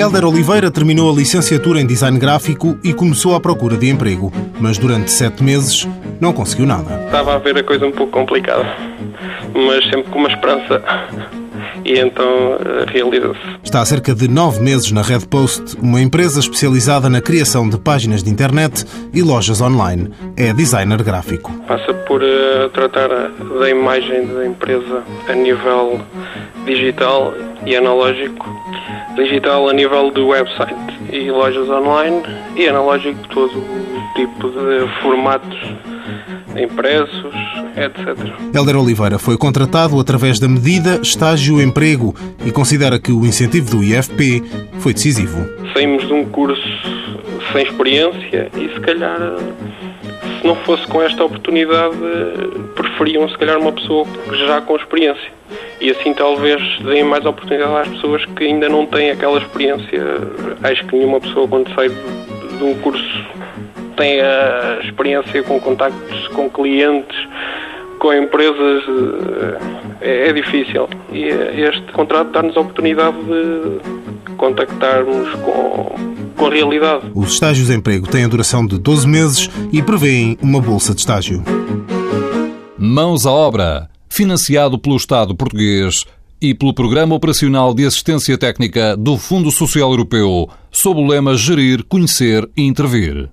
Helder Oliveira terminou a licenciatura em design gráfico e começou à procura de emprego, mas durante sete meses não conseguiu nada. Estava a ver a coisa um pouco complicada, mas sempre com uma esperança. E então eh, realiza-se. Está há cerca de nove meses na Red Post, uma empresa especializada na criação de páginas de internet e lojas online. É designer gráfico. Passa por uh, tratar da imagem da empresa a nível digital e analógico digital a nível do website e lojas online e analógico todo o tipo de formatos impressos, etc. Helder Oliveira foi contratado através da medida estágio-emprego e considera que o incentivo do IFP foi decisivo. Saímos de um curso sem experiência e se calhar se não fosse com esta oportunidade preferiam se calhar uma pessoa já com experiência e assim talvez deem mais oportunidade às pessoas que ainda não têm aquela experiência. Acho que nenhuma pessoa quando sai de um curso tem a experiência com contactos com clientes, com empresas, é, é difícil. E este contrato dá-nos a oportunidade de contactarmos com, com a realidade. Os estágios de emprego têm a duração de 12 meses e prevêem uma bolsa de estágio. Mãos à obra financiado pelo Estado português e pelo Programa Operacional de Assistência Técnica do Fundo Social Europeu, sob o lema Gerir, Conhecer e Intervir.